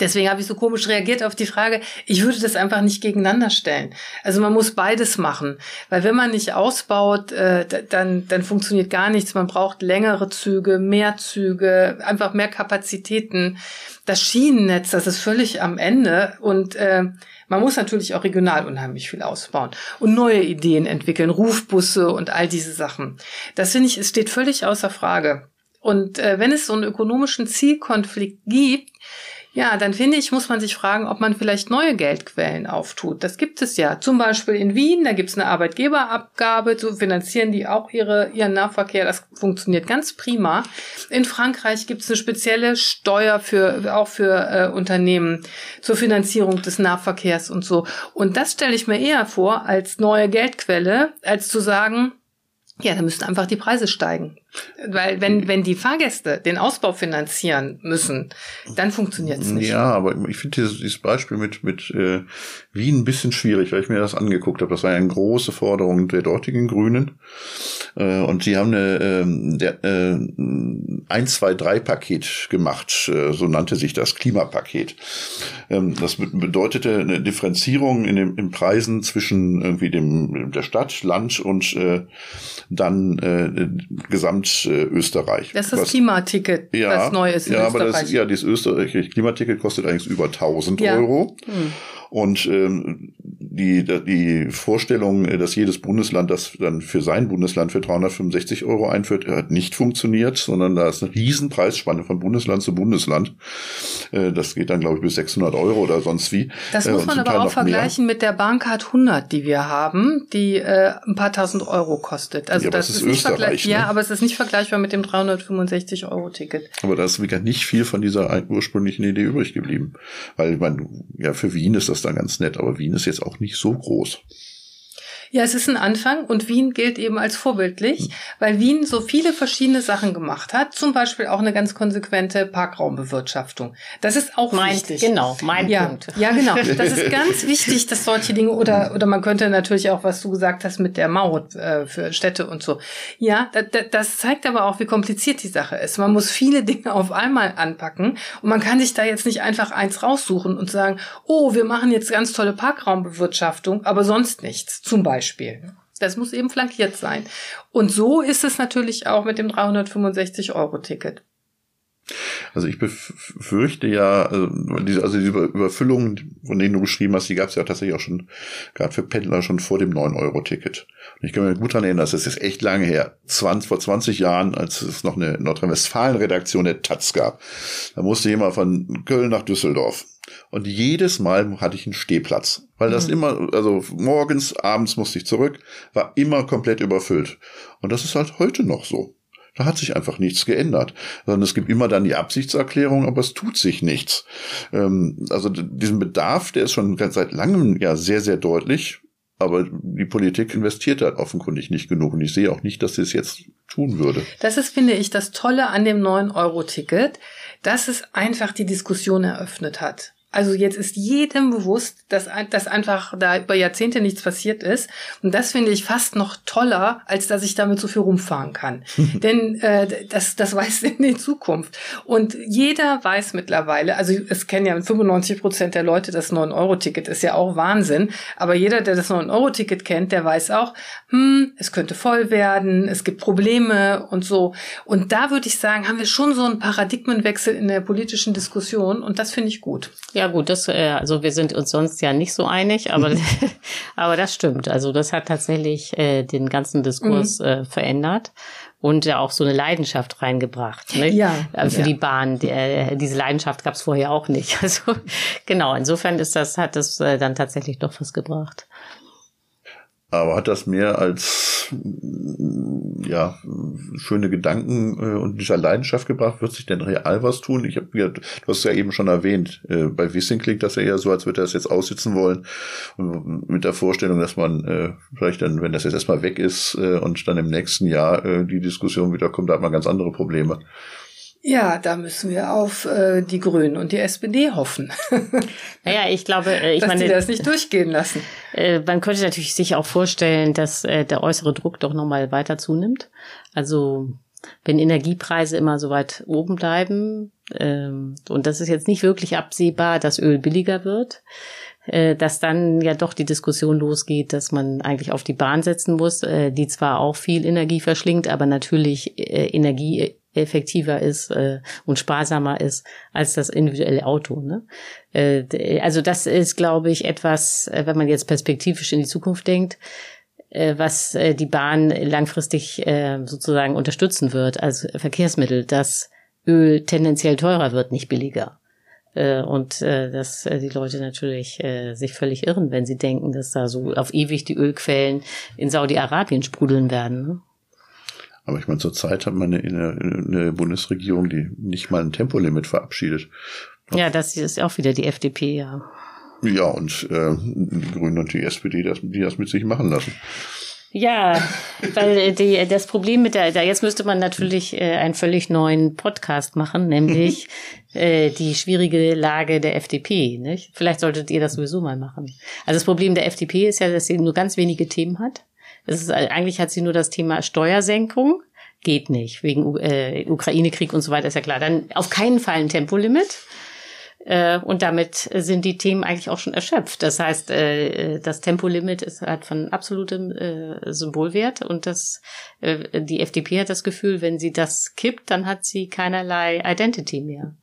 Deswegen habe ich so komisch reagiert auf die Frage, ich würde das einfach nicht gegeneinander stellen. Also man muss beides machen, weil wenn man nicht ausbaut, äh, dann, dann funktioniert gar nichts. Man braucht längere Züge, mehr Züge, einfach mehr Kapazitäten. Das Schienennetz, das ist völlig am Ende und äh, man muss natürlich auch regional unheimlich viel ausbauen und neue Ideen entwickeln, Rufbusse und all diese Sachen. Das finde ich, es steht völlig außer Frage. Und äh, wenn es so einen ökonomischen Zielkonflikt gibt, ja, dann finde ich, muss man sich fragen, ob man vielleicht neue Geldquellen auftut. Das gibt es ja. Zum Beispiel in Wien, da gibt es eine Arbeitgeberabgabe, so finanzieren die auch ihre, ihren Nahverkehr. Das funktioniert ganz prima. In Frankreich gibt es eine spezielle Steuer für, auch für äh, Unternehmen zur Finanzierung des Nahverkehrs und so. Und das stelle ich mir eher vor als neue Geldquelle, als zu sagen, ja, da müssten einfach die Preise steigen. Weil wenn, wenn die Fahrgäste den Ausbau finanzieren müssen, dann funktioniert es nicht. Ja, aber ich finde dieses, dieses Beispiel mit, mit äh, Wien ein bisschen schwierig, weil ich mir das angeguckt habe. Das war ja eine große Forderung der dortigen Grünen. Äh, und die haben eine ähm, der, äh, 1-2-3-Paket gemacht, äh, so nannte sich das Klimapaket. Ähm, das be- bedeutete eine Differenzierung in den in Preisen zwischen irgendwie dem der Stadt, Land und äh, dann äh, Gesamt äh, Österreich. Das ist das Was- Klimaticket, das neu ist in ja, aber Österreich. das, ja, dieses österreichische Klimaticket kostet eigentlich über 1000 Ja. Euro. Und ähm, die, die Vorstellung, äh, dass jedes Bundesland das dann für sein Bundesland für 365 Euro einführt, hat nicht funktioniert, sondern da ist eine riesen Preisspanne von Bundesland zu Bundesland. Äh, das geht dann, glaube ich, bis 600 Euro oder sonst wie. Das Äh, muss man aber Teil auch noch mehr. vergleichen mit der Bahncard 100, die wir haben, die äh, ein paar tausend Euro kostet. Also Ja, das ist ist nicht vergleich Österreich, ne? Ja, aber es ist nicht vergleichbar mit dem 365 Euro Ticket. Aber da ist wieder nicht viel von dieser ursprünglichen Idee übrig geblieben. Weil, ich meine, ja, für Wien ist das dann ganz nett, aber Wien ist jetzt auch nicht so groß. Ja, es ist ein Anfang und Wien gilt eben als vorbildlich, weil Wien so viele verschiedene Sachen gemacht hat, zum Beispiel auch eine ganz konsequente Parkraumbewirtschaftung. Das ist auch mein, wichtig. genau, mein ja, Punkt. Ja, genau. Das ist ganz wichtig, dass solche Dinge oder oder man könnte natürlich auch, was du gesagt hast mit der Maut äh, für Städte und so. Ja, da, da, das zeigt aber auch, wie kompliziert die Sache ist. Man muss viele Dinge auf einmal anpacken und man kann sich da jetzt nicht einfach eins raussuchen und sagen, oh, wir machen jetzt ganz tolle Parkraumbewirtschaftung, aber sonst nichts. Zum Beispiel. Das muss eben flankiert sein. Und so ist es natürlich auch mit dem 365-Euro-Ticket. Also ich befürchte ja, also diese, also diese Überfüllungen, von denen du geschrieben hast, die gab es ja tatsächlich auch schon, gerade für Pendler schon vor dem 9-Euro-Ticket. Und ich kann mir gut daran erinnern, das ist jetzt echt lange her, 20, vor 20 Jahren, als es noch eine Nordrhein-Westfalen-Redaktion der Taz gab. Da musste jemand von Köln nach Düsseldorf. Und jedes Mal hatte ich einen Stehplatz, weil das mhm. immer, also morgens, abends musste ich zurück, war immer komplett überfüllt. Und das ist halt heute noch so. Da hat sich einfach nichts geändert. Sondern es gibt immer dann die Absichtserklärung, aber es tut sich nichts. Ähm, also diesen Bedarf, der ist schon seit langem ja sehr, sehr deutlich. Aber die Politik investiert da offenkundig nicht genug. Und ich sehe auch nicht, dass sie es jetzt tun würde. Das ist, finde ich, das Tolle an dem 9-Euro-Ticket, dass es einfach die Diskussion eröffnet hat. Also jetzt ist jedem bewusst, dass, dass einfach da über Jahrzehnte nichts passiert ist. Und das finde ich fast noch toller, als dass ich damit so viel rumfahren kann. Denn äh, das, das weiß in die Zukunft. Und jeder weiß mittlerweile, also es kennen ja 95 Prozent der Leute das 9-Euro-Ticket, ist ja auch Wahnsinn. Aber jeder, der das 9-Euro-Ticket kennt, der weiß auch, hm, es könnte voll werden, es gibt Probleme und so. Und da würde ich sagen, haben wir schon so einen Paradigmenwechsel in der politischen Diskussion und das finde ich gut. Ja gut, das, äh, also wir sind uns sonst ja nicht so einig, aber, aber das stimmt. Also das hat tatsächlich äh, den ganzen Diskurs mhm. äh, verändert und ja auch so eine Leidenschaft reingebracht. Ne? Ja. Äh, für ja. die Bahn. Die, äh, diese Leidenschaft gab es vorher auch nicht. Also genau, insofern ist das, hat das äh, dann tatsächlich doch was gebracht. Aber hat das mehr als ja schöne Gedanken äh, und dieser Leidenschaft gebracht? Wird sich denn real was tun? Ich habe du hast es ja eben schon erwähnt. Äh, bei Wissing klingt das ja eher so, als würde er das jetzt aussitzen wollen mit der Vorstellung, dass man äh, vielleicht dann, wenn das jetzt erstmal weg ist äh, und dann im nächsten Jahr die Diskussion wieder kommt, da hat man ganz andere Probleme. Ja, da müssen wir auf äh, die Grünen und die SPD hoffen. naja, ich glaube, äh, ich dass meine, die das nicht durchgehen lassen. Äh, man könnte natürlich sich auch vorstellen, dass äh, der äußere Druck doch nochmal weiter zunimmt. Also wenn Energiepreise immer so weit oben bleiben ähm, und das ist jetzt nicht wirklich absehbar, dass Öl billiger wird, äh, dass dann ja doch die Diskussion losgeht, dass man eigentlich auf die Bahn setzen muss, äh, die zwar auch viel Energie verschlingt, aber natürlich äh, Energie effektiver ist äh, und sparsamer ist als das individuelle Auto. Ne? Äh, also das ist, glaube ich, etwas, äh, wenn man jetzt perspektivisch in die Zukunft denkt, äh, was äh, die Bahn langfristig äh, sozusagen unterstützen wird als Verkehrsmittel, dass Öl tendenziell teurer wird, nicht billiger. Äh, und äh, dass äh, die Leute natürlich äh, sich völlig irren, wenn sie denken, dass da so auf ewig die Ölquellen in Saudi-Arabien sprudeln werden. Ne? Aber ich meine, zurzeit hat man eine, eine Bundesregierung, die nicht mal ein Tempolimit verabschiedet. Ja, das ist auch wieder die FDP, ja. Ja, und äh, die Grünen und die SPD, das, die das mit sich machen lassen. Ja, weil die, das Problem mit der, da jetzt müsste man natürlich äh, einen völlig neuen Podcast machen, nämlich äh, die schwierige Lage der FDP. Nicht? Vielleicht solltet ihr das sowieso mal machen. Also das Problem der FDP ist ja, dass sie nur ganz wenige Themen hat. Es ist, eigentlich hat sie nur das Thema Steuersenkung. Geht nicht. Wegen äh, Ukraine-Krieg und so weiter ist ja klar. Dann auf keinen Fall ein Tempolimit. Äh, und damit sind die Themen eigentlich auch schon erschöpft. Das heißt, äh, das Tempolimit ist halt von absolutem äh, Symbolwert und das, äh, die FDP hat das Gefühl, wenn sie das kippt, dann hat sie keinerlei Identity mehr.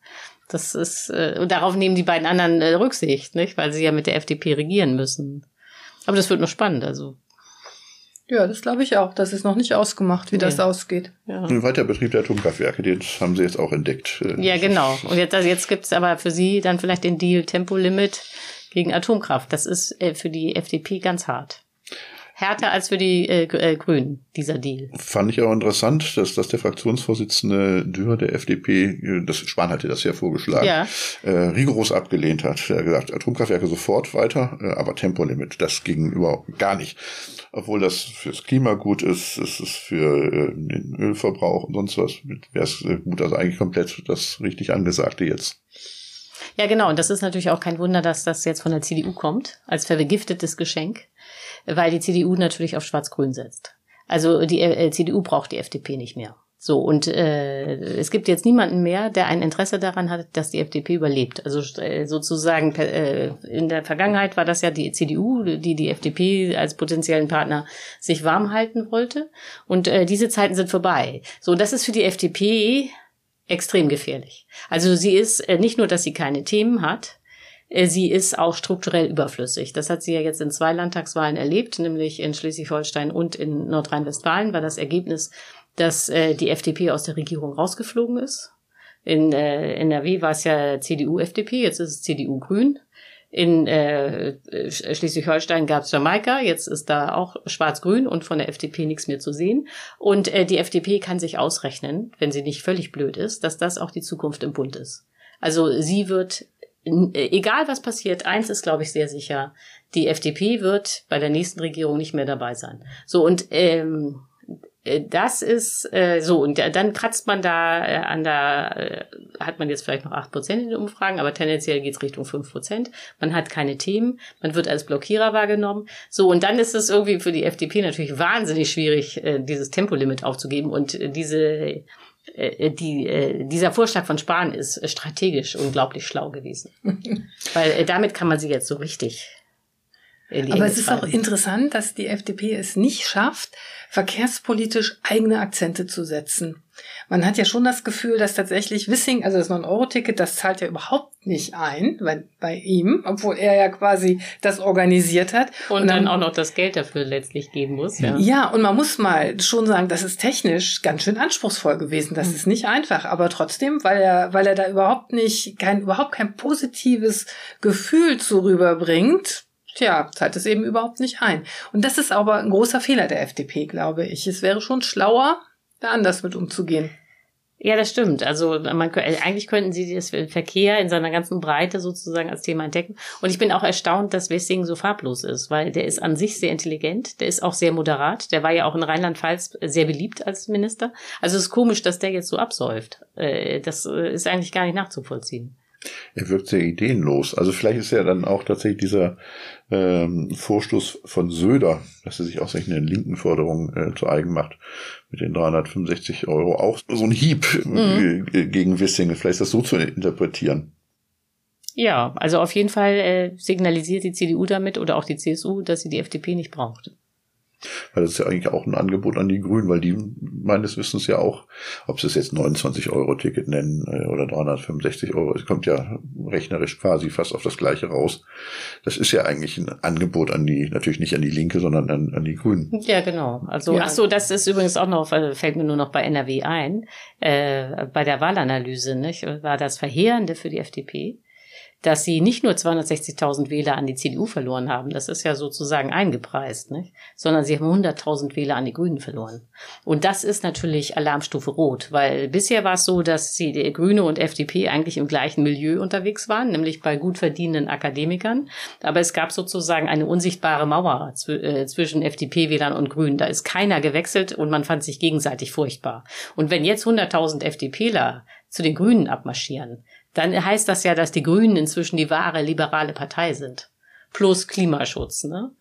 Das ist, äh, und darauf nehmen die beiden anderen äh, Rücksicht, nicht? Weil sie ja mit der FDP regieren müssen. Aber das wird noch spannend, also ja, das glaube ich auch. Das ist noch nicht ausgemacht, wie nee. das ausgeht. Ja. Ein Weiterbetrieb der Atomkraftwerke, den haben sie jetzt auch entdeckt. Äh, ja, genau. Und jetzt, also jetzt gibt's aber für Sie dann vielleicht den Deal Tempolimit gegen Atomkraft. Das ist äh, für die FDP ganz hart härter als für die äh, äh, Grünen, dieser Deal. Fand ich auch interessant, dass, dass der Fraktionsvorsitzende Dürr der FDP, äh, das Spahn hatte das ja vorgeschlagen, ja. Äh, rigoros abgelehnt hat. Er hat gesagt, Atomkraftwerke sofort weiter, äh, aber Tempolimit, das ging überhaupt gar nicht. Obwohl das fürs Klima gut ist, ist es für äh, den Ölverbrauch und sonst was, wäre es äh, gut, also eigentlich komplett das richtig Angesagte jetzt. Ja, genau. Und das ist natürlich auch kein Wunder, dass das jetzt von der CDU kommt, als vergiftetes Geschenk weil die CDU natürlich auf Schwarz-Grün setzt. Also die äh, CDU braucht die FDP nicht mehr. So, und äh, es gibt jetzt niemanden mehr, der ein Interesse daran hat, dass die FDP überlebt. Also äh, sozusagen äh, in der Vergangenheit war das ja die CDU, die die FDP als potenziellen Partner sich warm halten wollte. Und äh, diese Zeiten sind vorbei. So, das ist für die FDP extrem gefährlich. Also sie ist äh, nicht nur, dass sie keine Themen hat, äh, sie ist auch strukturell überflüssig. Das hat sie ja jetzt in zwei Landtagswahlen erlebt, nämlich in Schleswig-Holstein und in Nordrhein-Westfalen war das Ergebnis, dass äh, die FDP aus der Regierung rausgeflogen ist. In NRW war es ja CDU-FDP, jetzt ist es CDU-Grün. In äh, Schleswig-Holstein gab es Jamaika, jetzt ist da auch Schwarz-Grün und von der FDP nichts mehr zu sehen. Und äh, die FDP kann sich ausrechnen, wenn sie nicht völlig blöd ist, dass das auch die Zukunft im Bund ist. Also sie wird, egal was passiert, eins ist, glaube ich, sehr sicher, die FDP wird bei der nächsten Regierung nicht mehr dabei sein. So, und ähm, äh, das ist äh, so, und dann kratzt man da äh, an der, äh, hat man jetzt vielleicht noch acht Prozent in den Umfragen, aber tendenziell geht's Richtung fünf Prozent. Man hat keine Themen, man wird als Blockierer wahrgenommen. So, und dann ist es irgendwie für die FDP natürlich wahnsinnig schwierig, äh, dieses Tempolimit aufzugeben und äh, diese äh, die, äh, dieser Vorschlag von Spahn ist strategisch unglaublich schlau gewesen. Weil äh, damit kann man sie jetzt so richtig aber es ist auch interessant, dass die FDP es nicht schafft, verkehrspolitisch eigene Akzente zu setzen. Man hat ja schon das Gefühl, dass tatsächlich Wissing, also das 9-Euro-Ticket, das zahlt ja überhaupt nicht ein bei, bei ihm, obwohl er ja quasi das organisiert hat. Und, und dann, dann, auch noch das Geld dafür letztlich geben muss. Ja. ja, und man muss mal schon sagen, das ist technisch ganz schön anspruchsvoll gewesen. Das mhm. ist nicht einfach, aber trotzdem, weil er, weil er da überhaupt nicht, kein, überhaupt kein positives Gefühl zu rüberbringt, Tja, zahlt es eben überhaupt nicht ein. Und das ist aber ein großer Fehler der FDP, glaube ich. Es wäre schon schlauer, da anders mit umzugehen. Ja, das stimmt. Also man, äh, eigentlich könnten sie das Verkehr in seiner ganzen Breite sozusagen als Thema entdecken. Und ich bin auch erstaunt, dass Wessing so farblos ist, weil der ist an sich sehr intelligent, der ist auch sehr moderat. Der war ja auch in Rheinland-Pfalz sehr beliebt als Minister. Also es ist komisch, dass der jetzt so absäuft. Äh, das äh, ist eigentlich gar nicht nachzuvollziehen. Er wirkt sehr ideenlos. Also vielleicht ist ja dann auch tatsächlich dieser ähm, Vorstoß von Söder, dass er sich auch solche linken Forderungen äh, zu eigen macht, mit den 365 Euro auch so ein Hieb mhm. äh, gegen Wissinge. Vielleicht ist das so zu interpretieren. Ja, also auf jeden Fall äh, signalisiert die CDU damit oder auch die CSU, dass sie die FDP nicht braucht. Weil das ist ja eigentlich auch ein Angebot an die Grünen, weil die meines Wissens ja auch, ob sie es jetzt 29 Euro Ticket nennen äh, oder 365 Euro, es kommt ja rechnerisch quasi fast auf das gleiche raus. Das ist ja eigentlich ein Angebot an die, natürlich nicht an die Linke, sondern an, an die Grünen. Ja, genau. Also, ja. ach so, das ist übrigens auch noch, fällt mir nur noch bei NRW ein, äh, bei der Wahlanalyse, nicht, war das Verheerende für die FDP dass sie nicht nur 260.000 Wähler an die CDU verloren haben, das ist ja sozusagen eingepreist, nicht? sondern sie haben 100.000 Wähler an die Grünen verloren. Und das ist natürlich Alarmstufe Rot, weil bisher war es so, dass die Grüne und FDP eigentlich im gleichen Milieu unterwegs waren, nämlich bei gut verdienenden Akademikern. Aber es gab sozusagen eine unsichtbare Mauer äh, zwischen FDP-Wählern und Grünen. Da ist keiner gewechselt und man fand sich gegenseitig furchtbar. Und wenn jetzt 100.000 FDPler zu den Grünen abmarschieren, dann heißt das ja, dass die Grünen inzwischen die wahre liberale Partei sind. Plus Klimaschutz, ne?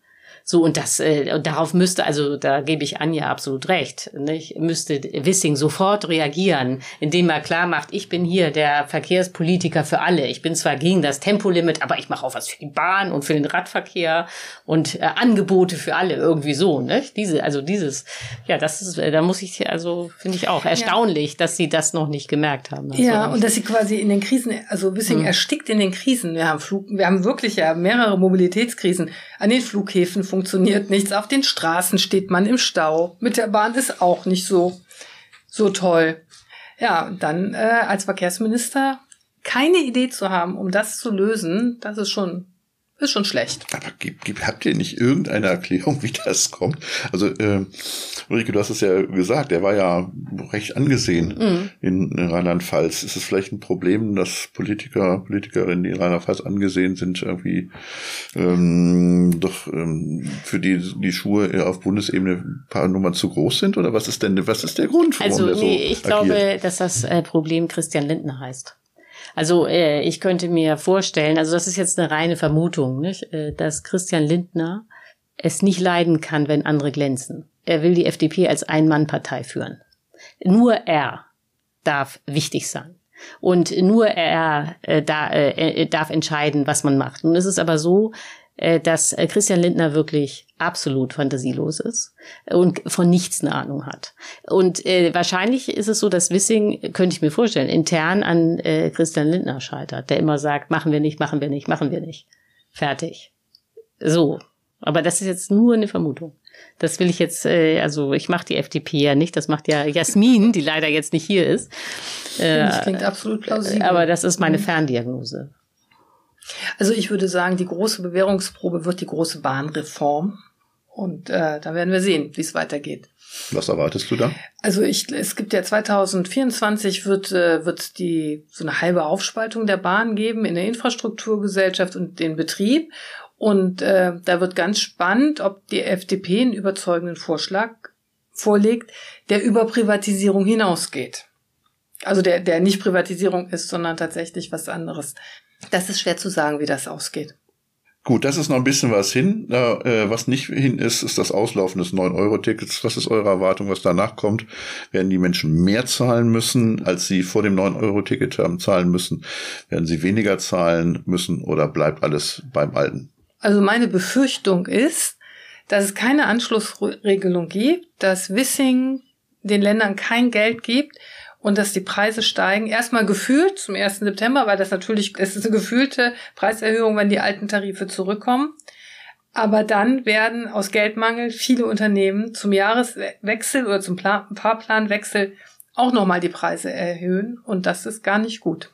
So, und das, äh, und darauf müsste, also da gebe ich Anja absolut recht, nicht? müsste Wissing sofort reagieren, indem er klar macht, ich bin hier der Verkehrspolitiker für alle. Ich bin zwar gegen das Tempolimit, aber ich mache auch was für die Bahn und für den Radverkehr und äh, Angebote für alle, irgendwie so. Nicht? Diese, also dieses, ja, das ist, äh, da muss ich, also finde ich auch erstaunlich, ja. dass sie das noch nicht gemerkt haben. Also, ja, und dass sie quasi in den Krisen, also Wissing hm. erstickt in den Krisen. Wir haben Flug, wir haben wirklich ja mehrere Mobilitätskrisen an den Flughäfen funktioniert nichts. Auf den Straßen steht man im Stau. Mit der Bahn ist auch nicht so, so toll. Ja, dann äh, als Verkehrsminister keine Idee zu haben, um das zu lösen, das ist schon ist schon schlecht. Aber gib, gib, habt ihr nicht irgendeine Erklärung, wie das kommt? Also, äh, Ulrike, du hast es ja gesagt, er war ja recht angesehen mhm. in, in Rheinland-Pfalz. Ist es vielleicht ein Problem, dass Politiker, Politikerinnen, die in Rheinland-Pfalz angesehen sind, irgendwie ähm, doch ähm, für die, die Schuhe auf Bundesebene ein paar Nummern zu groß sind? Oder was ist denn, was ist der Grund, warum also, der so nee, ich agiert? glaube, dass das äh, Problem Christian Lindner heißt. Also äh, ich könnte mir vorstellen, also das ist jetzt eine reine Vermutung, nicht? Äh, dass Christian Lindner es nicht leiden kann, wenn andere glänzen. Er will die FDP als Ein-Mann-Partei führen. Nur er darf wichtig sein. Und nur er äh, da, äh, darf entscheiden, was man macht. Nun ist es aber so, äh, dass äh, Christian Lindner wirklich absolut fantasielos ist und von nichts eine Ahnung hat. Und äh, wahrscheinlich ist es so, dass Wissing, könnte ich mir vorstellen, intern an äh, Christian Lindner scheitert, der immer sagt, machen wir nicht, machen wir nicht, machen wir nicht. Fertig. So. Aber das ist jetzt nur eine Vermutung. Das will ich jetzt, äh, also ich mache die FDP ja nicht, das macht ja Jasmin, die leider jetzt nicht hier ist. Äh, das klingt absolut plausibel. Aber das ist meine. Ferndiagnose. Also ich würde sagen, die große Bewährungsprobe wird die große Bahnreform. Und äh, da werden wir sehen, wie es weitergeht. Was erwartest du da? Also ich, es gibt ja 2024 wird äh, wird die so eine halbe Aufspaltung der Bahn geben in der Infrastrukturgesellschaft und den Betrieb. Und äh, da wird ganz spannend, ob die FDP einen überzeugenden Vorschlag vorlegt, der über Privatisierung hinausgeht. Also der, der nicht Privatisierung ist, sondern tatsächlich was anderes. Das ist schwer zu sagen, wie das ausgeht. Gut, das ist noch ein bisschen was hin. Äh, was nicht hin ist, ist das Auslaufen des 9-Euro-Tickets. Was ist eure Erwartung, was danach kommt? Werden die Menschen mehr zahlen müssen, als sie vor dem 9-Euro-Ticket haben zahlen müssen? Werden sie weniger zahlen müssen oder bleibt alles beim Alten? Also meine Befürchtung ist, dass es keine Anschlussregelung gibt, dass Wissing den Ländern kein Geld gibt und dass die Preise steigen. Erstmal gefühlt zum 1. September, weil das natürlich, es ist eine gefühlte Preiserhöhung, wenn die alten Tarife zurückkommen. Aber dann werden aus Geldmangel viele Unternehmen zum Jahreswechsel oder zum Fahrplanwechsel auch nochmal die Preise erhöhen. Und das ist gar nicht gut.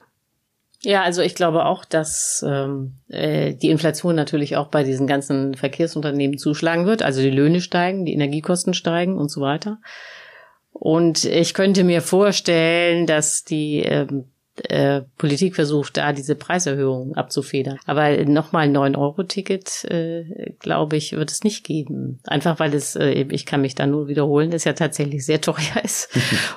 Ja, also ich glaube auch, dass ähm, äh, die Inflation natürlich auch bei diesen ganzen Verkehrsunternehmen zuschlagen wird. Also die Löhne steigen, die Energiekosten steigen und so weiter. Und ich könnte mir vorstellen, dass die ähm, äh, Politik versucht, da diese Preiserhöhungen abzufedern. Aber nochmal ein 9-Euro-Ticket, äh, glaube ich, wird es nicht geben. Einfach weil es, äh, ich kann mich da nur wiederholen, es ja tatsächlich sehr teuer ist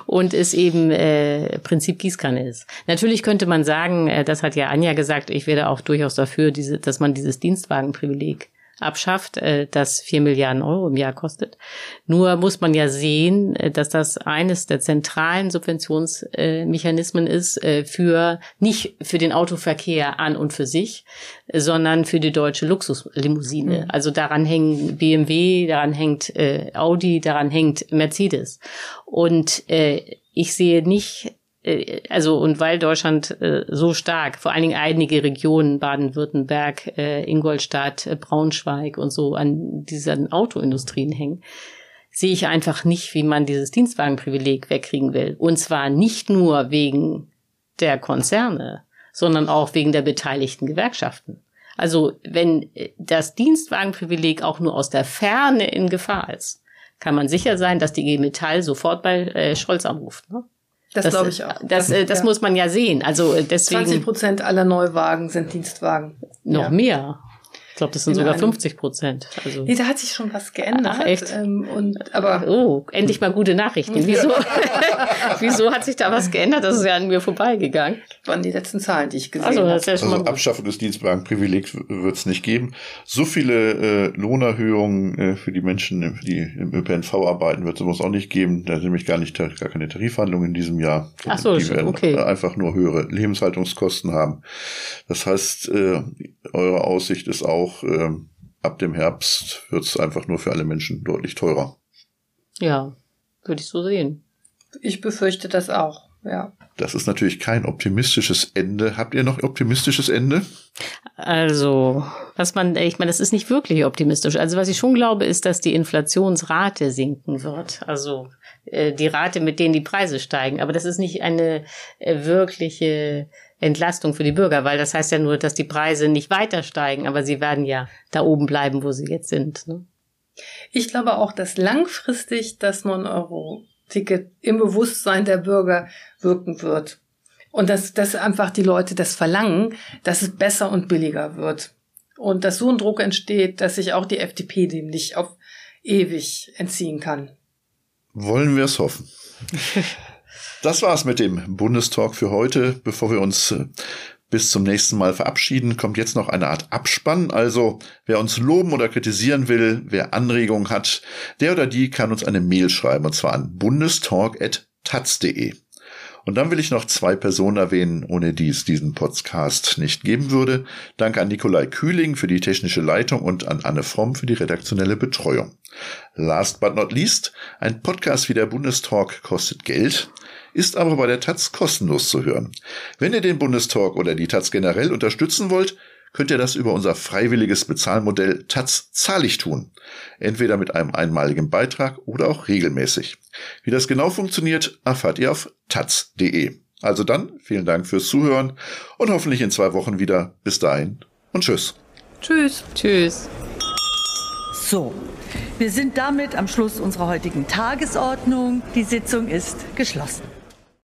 und es eben äh, Prinzip Gießkanne ist. Natürlich könnte man sagen, äh, das hat ja Anja gesagt, ich wäre auch durchaus dafür, diese, dass man dieses Dienstwagenprivileg abschafft, äh, das vier Milliarden Euro im Jahr kostet. Nur muss man ja sehen, äh, dass das eines der zentralen Subventionsmechanismen ist äh, für nicht für den Autoverkehr an und für sich, sondern für die deutsche Luxuslimousine. Mhm. Also daran hängen BMW, daran hängt Audi, daran hängt Mercedes. Und ich sehe nicht also und weil Deutschland äh, so stark, vor allen Dingen einige Regionen, Baden-Württemberg, äh, Ingolstadt, äh, Braunschweig und so an diesen Autoindustrien hängen, sehe ich einfach nicht, wie man dieses Dienstwagenprivileg wegkriegen will. Und zwar nicht nur wegen der Konzerne, sondern auch wegen der beteiligten Gewerkschaften. Also wenn äh, das Dienstwagenprivileg auch nur aus der Ferne in Gefahr ist, kann man sicher sein, dass die G Metall sofort bei äh, Scholz anruft. Ne? Das, das glaube ich auch. Das, das, das ja. muss man ja sehen. Also äh, deswegen 20 Prozent aller Neuwagen sind Dienstwagen. Noch ja. mehr. Ich glaube, das sind in sogar 50 Prozent. Also nee, da hat sich schon was geändert. Ach, echt? Ähm, und, aber oh, endlich mal gute Nachrichten. Wieso, wieso hat sich da was geändert? Das ist ja an mir vorbeigegangen. Das waren die letzten Zahlen, die ich gesehen also, habe. Ja also Abschaffung des Dienstwagenprivilegs wird es nicht geben. So viele äh, Lohnerhöhungen äh, für die Menschen, die im ÖPNV arbeiten, wird es auch nicht geben. Da sind nämlich gar nicht gar keine Tarifverhandlungen in diesem Jahr. Ach so, die werden okay. einfach nur höhere Lebenshaltungskosten haben. Das heißt, äh, eure Aussicht ist auch auch äh, ab dem Herbst wird es einfach nur für alle Menschen deutlich teurer. Ja, würde ich so sehen. Ich befürchte das auch, ja. Das ist natürlich kein optimistisches Ende. Habt ihr noch optimistisches Ende? Also, was man, ich meine, das ist nicht wirklich optimistisch. Also, was ich schon glaube, ist, dass die Inflationsrate sinken wird. Also, äh, die Rate, mit denen die Preise steigen. Aber das ist nicht eine äh, wirkliche Entlastung für die Bürger, weil das heißt ja nur, dass die Preise nicht weiter steigen, aber sie werden ja da oben bleiben, wo sie jetzt sind. Ne? Ich glaube auch, dass langfristig das 9-Euro-Ticket im Bewusstsein der Bürger wirken wird. Und dass, dass einfach die Leute das verlangen, dass es besser und billiger wird. Und dass so ein Druck entsteht, dass sich auch die FDP dem nicht auf ewig entziehen kann. Wollen wir es hoffen. Das war's mit dem Bundestalk für heute. Bevor wir uns äh, bis zum nächsten Mal verabschieden, kommt jetzt noch eine Art Abspann. Also, wer uns loben oder kritisieren will, wer Anregungen hat, der oder die kann uns eine Mail schreiben, und zwar an bundestalk.taz.de. Und dann will ich noch zwei Personen erwähnen, ohne die es diesen Podcast nicht geben würde. Danke an Nikolai Kühling für die technische Leitung und an Anne Fromm für die redaktionelle Betreuung. Last but not least, ein Podcast wie der Bundestalk kostet Geld, ist aber bei der Taz kostenlos zu hören. Wenn ihr den Bundestalk oder die Taz generell unterstützen wollt, könnt ihr das über unser freiwilliges Bezahlmodell Taz zahlig tun. Entweder mit einem einmaligen Beitrag oder auch regelmäßig. Wie das genau funktioniert, erfahrt ihr auf taz.de. Also dann, vielen Dank fürs Zuhören und hoffentlich in zwei Wochen wieder. Bis dahin und tschüss. Tschüss. Tschüss. So, wir sind damit am Schluss unserer heutigen Tagesordnung. Die Sitzung ist geschlossen.